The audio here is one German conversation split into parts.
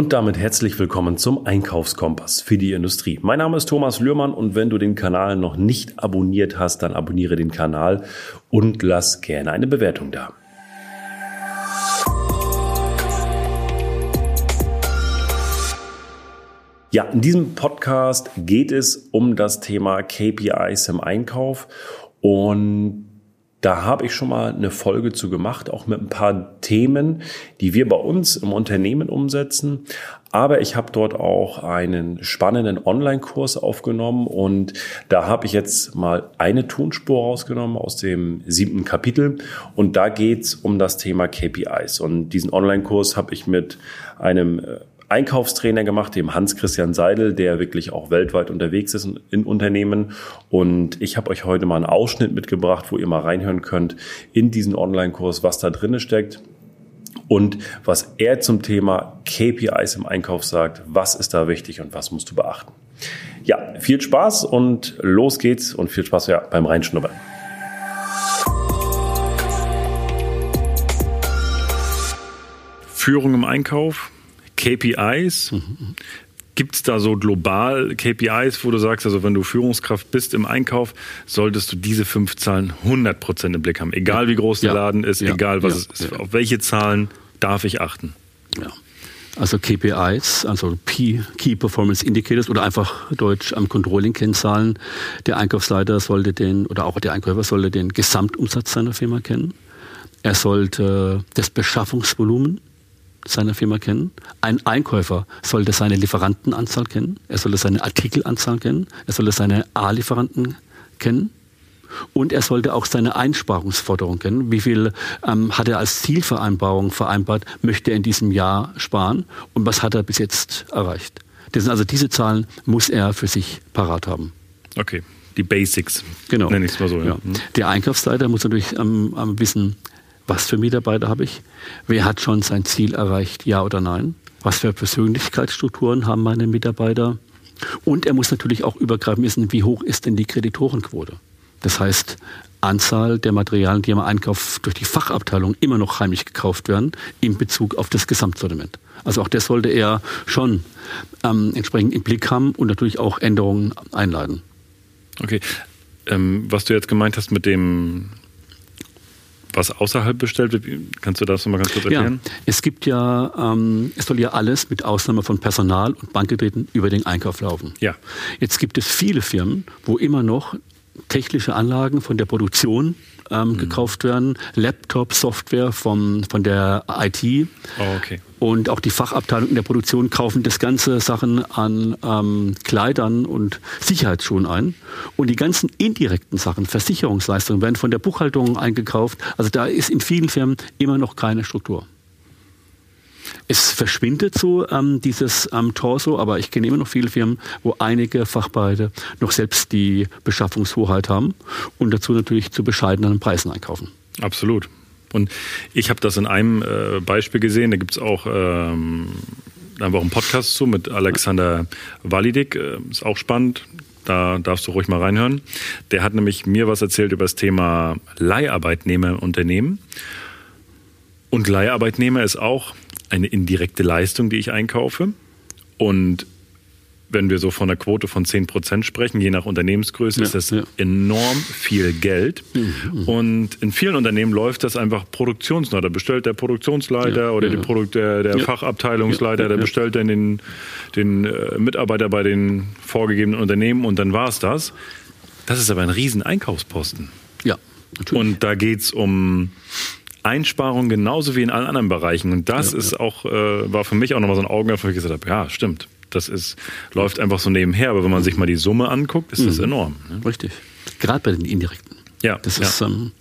Und damit herzlich willkommen zum Einkaufskompass für die Industrie. Mein Name ist Thomas Lührmann und wenn du den Kanal noch nicht abonniert hast, dann abonniere den Kanal und lass gerne eine Bewertung da. Ja, in diesem Podcast geht es um das Thema KPIs im Einkauf und da habe ich schon mal eine Folge zu gemacht, auch mit ein paar Themen, die wir bei uns im Unternehmen umsetzen. Aber ich habe dort auch einen spannenden Online-Kurs aufgenommen und da habe ich jetzt mal eine Tonspur rausgenommen aus dem siebten Kapitel und da geht's um das Thema KPIs. Und diesen Online-Kurs habe ich mit einem äh, Einkaufstrainer gemacht, dem Hans-Christian Seidel, der wirklich auch weltweit unterwegs ist in Unternehmen. Und ich habe euch heute mal einen Ausschnitt mitgebracht, wo ihr mal reinhören könnt in diesen Online-Kurs, was da drinne steckt. Und was er zum Thema KPIs im Einkauf sagt, was ist da wichtig und was musst du beachten. Ja, viel Spaß und los geht's und viel Spaß ja beim Reinschnuppern. Führung im Einkauf, KPIs. Gibt es da so global KPIs, wo du sagst, also wenn du Führungskraft bist im Einkauf, solltest du diese fünf Zahlen 100% im Blick haben. Egal wie groß der Laden ist, ja. egal was ja. es ist. Auf welche Zahlen darf ich achten? Ja. Also KPIs, also Key, Key Performance Indicators oder einfach Deutsch am Controlling-Kennzahlen. Der Einkaufsleiter sollte den, oder auch der Einkäufer sollte den Gesamtumsatz seiner Firma kennen. Er sollte das Beschaffungsvolumen seiner Firma kennen. Ein Einkäufer sollte seine Lieferantenanzahl kennen. Er sollte seine Artikelanzahl kennen. Er sollte seine A-Lieferanten kennen. Und er sollte auch seine Einsparungsforderung kennen. Wie viel ähm, hat er als Zielvereinbarung vereinbart, möchte er in diesem Jahr sparen und was hat er bis jetzt erreicht. Das sind also diese Zahlen muss er für sich parat haben. Okay, die Basics. Genau. Nenne ich es mal so. Ja. Ja. Mhm. Der Einkaufsleiter muss natürlich ähm, wissen, was für Mitarbeiter habe ich? Wer hat schon sein Ziel erreicht, ja oder nein? Was für Persönlichkeitsstrukturen haben meine Mitarbeiter? Und er muss natürlich auch übergreifend wissen, wie hoch ist denn die Kreditorenquote? Das heißt, Anzahl der Materialien, die im Einkauf durch die Fachabteilung immer noch heimlich gekauft werden, in Bezug auf das Gesamtsortiment. Also auch das sollte er schon ähm, entsprechend im Blick haben und natürlich auch Änderungen einleiten. Okay. Ähm, was du jetzt gemeint hast mit dem was außerhalb bestellt wird. Kannst du das nochmal ganz kurz erklären? Ja, es gibt ja, ähm, es soll ja alles mit Ausnahme von Personal und Bankgeräten über den Einkauf laufen. Ja. Jetzt gibt es viele Firmen, wo immer noch technische Anlagen von der Produktion ähm, mhm. gekauft werden, Laptop, Software vom, von der IT. Oh, okay. Und auch die Fachabteilung in der Produktion kaufen das ganze Sachen an ähm, Kleidern und Sicherheitsschuhen ein. Und die ganzen indirekten Sachen, Versicherungsleistungen, werden von der Buchhaltung eingekauft. Also da ist in vielen Firmen immer noch keine Struktur. Es verschwindet so ähm, dieses ähm, Torso, aber ich kenne immer noch viele Firmen, wo einige Fachbereiche noch selbst die Beschaffungshoheit haben und dazu natürlich zu bescheidenen Preisen einkaufen. Absolut. Und ich habe das in einem äh, Beispiel gesehen, da gibt es auch ähm, einfach einen Podcast zu mit Alexander Walidik, äh, ist auch spannend, da darfst du ruhig mal reinhören. Der hat nämlich mir was erzählt über das Thema Leiharbeitnehmer im Unternehmen. Und Leiharbeitnehmer ist auch eine indirekte Leistung, die ich einkaufe. Und wenn wir so von einer Quote von 10 Prozent sprechen, je nach Unternehmensgröße, ja, ist das ja. enorm viel Geld. Mhm, und in vielen Unternehmen läuft das einfach produktionsnah. Da bestellt der Produktionsleiter ja, oder Die Produkt, der, der Fachabteilungsleiter, der bestellt dann den, den äh, Mitarbeiter bei den vorgegebenen Unternehmen und dann war es das. Das ist aber ein riesen Einkaufsposten. Ja, natürlich. Und da geht es um Einsparungen genauso wie in allen anderen Bereichen. Und das ja, ist ja. auch, äh, war für mich auch nochmal so ein Augenöffner, wo ich gesagt habe, ja, stimmt. Das ist, läuft einfach so nebenher. Aber wenn man sich mal die Summe anguckt, ist mhm. das enorm. Ne? Richtig. Gerade bei den indirekten. Ja. Das ist, ähm,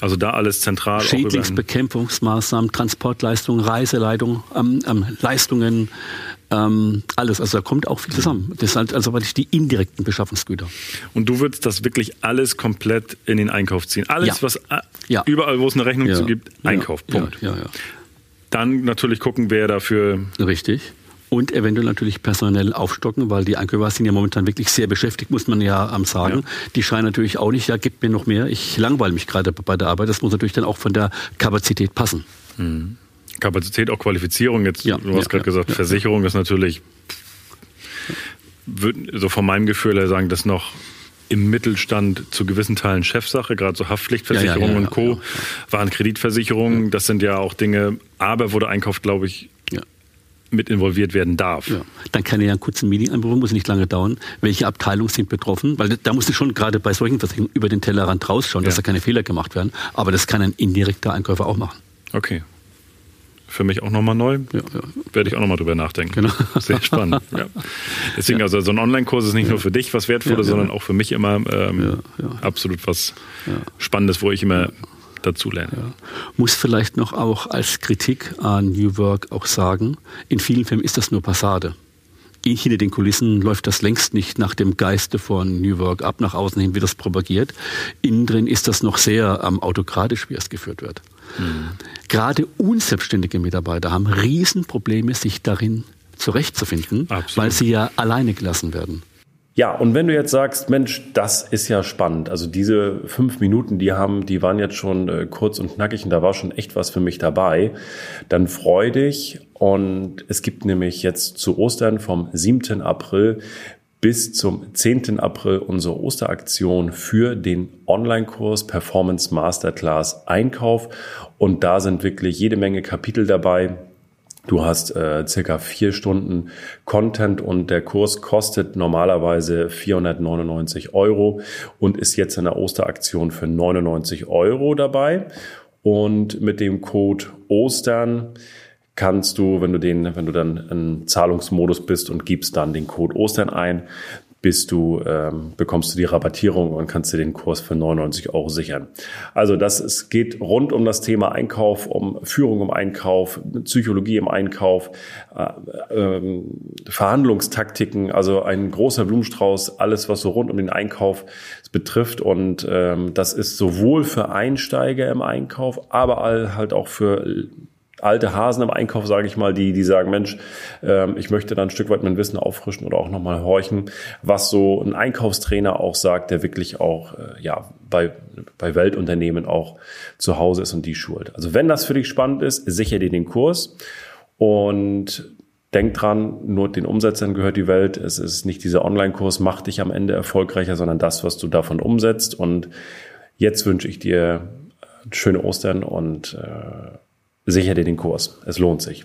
also da alles zentral. Schädlingsbekämpfungsmaßnahmen, Transportleistungen, Reiseleitungen, ähm, ähm, Leistungen, ähm, alles. Also da kommt auch viel zusammen. Das sind also wirklich die indirekten Beschaffungsgüter. Und du würdest das wirklich alles komplett in den Einkauf ziehen. Alles, ja. was äh, ja. überall, wo es eine Rechnung ja. zu gibt, Einkauf. Punkt. Dann natürlich gucken, wer dafür. Richtig. Und eventuell natürlich personell aufstocken, weil die Einkäufer sind ja momentan wirklich sehr beschäftigt, muss man ja ähm, sagen. Ja. Die scheinen natürlich auch nicht, ja, gib mir noch mehr, ich langweile mich gerade bei der Arbeit. Das muss natürlich dann auch von der Kapazität passen. Mhm. Kapazität, auch Qualifizierung. Jetzt, ja, du hast ja, gerade ja, gesagt, Versicherung ist natürlich, würde so von meinem Gefühl her sagen, das noch im Mittelstand zu gewissen Teilen Chefsache, gerade so Haftpflichtversicherungen und Co. waren Kreditversicherungen, das sind ja auch Dinge, aber wurde Einkauf, glaube ich, mit involviert werden darf. Ja. Dann kann er ja einen kurzen Meeting einberufen, muss nicht lange dauern. Welche Abteilungen sind betroffen? Weil da muss ich schon gerade bei solchen Versicherungen über den Tellerrand rausschauen, dass da keine Fehler gemacht werden. Aber das kann ein indirekter Einkäufer auch machen. Okay für mich auch nochmal neu. Ja, ja. Werde ich auch nochmal drüber nachdenken. Genau. Sehr spannend. Ja. Deswegen, ja. also so ein Online-Kurs ist nicht nur für dich was Wertvolles, sondern auch für mich immer ähm, absolut was Spannendes, wo ich immer dazu lerne. Muss vielleicht noch auch als Kritik an New Work auch sagen, in vielen Filmen ist das nur Passade hinter den Kulissen läuft das längst nicht nach dem Geiste von New Work ab, nach außen hin wird das propagiert. Innen drin ist das noch sehr ähm, autokratisch, wie es geführt wird. Mhm. Gerade unselbstständige Mitarbeiter haben Riesenprobleme, sich darin zurechtzufinden, Absolut. weil sie ja alleine gelassen werden. Ja, und wenn du jetzt sagst, Mensch, das ist ja spannend. Also diese fünf Minuten, die haben, die waren jetzt schon äh, kurz und knackig und da war schon echt was für mich dabei. Dann freu dich und es gibt nämlich jetzt zu Ostern vom 7. April bis zum 10. April unsere Osteraktion für den Online-Kurs Performance Masterclass Einkauf. Und da sind wirklich jede Menge Kapitel dabei Du hast äh, circa vier Stunden Content und der Kurs kostet normalerweise 499 Euro und ist jetzt in der Osteraktion für 99 Euro dabei. Und mit dem Code Ostern kannst du, wenn du den, wenn du dann im Zahlungsmodus bist und gibst dann den Code Ostern ein, bist du, ähm, bekommst du die Rabattierung und kannst dir den Kurs für 99 Euro sichern. Also das es geht rund um das Thema Einkauf, um Führung im Einkauf, Psychologie im Einkauf, äh, äh, Verhandlungstaktiken, also ein großer Blumenstrauß, alles was so rund um den Einkauf betrifft und ähm, das ist sowohl für Einsteiger im Einkauf, aber halt auch für alte Hasen im Einkauf, sage ich mal, die, die sagen, Mensch, ähm, ich möchte dann ein Stück weit mein Wissen auffrischen oder auch nochmal horchen, was so ein Einkaufstrainer auch sagt, der wirklich auch äh, ja, bei, bei Weltunternehmen auch zu Hause ist und die schult. Also wenn das für dich spannend ist, sicher dir den Kurs und denk dran, nur den Umsetzern gehört die Welt. Es ist nicht dieser Online-Kurs, macht dich am Ende erfolgreicher, sondern das, was du davon umsetzt. Und jetzt wünsche ich dir schöne Ostern und äh, sicher dir den Kurs. Es lohnt sich.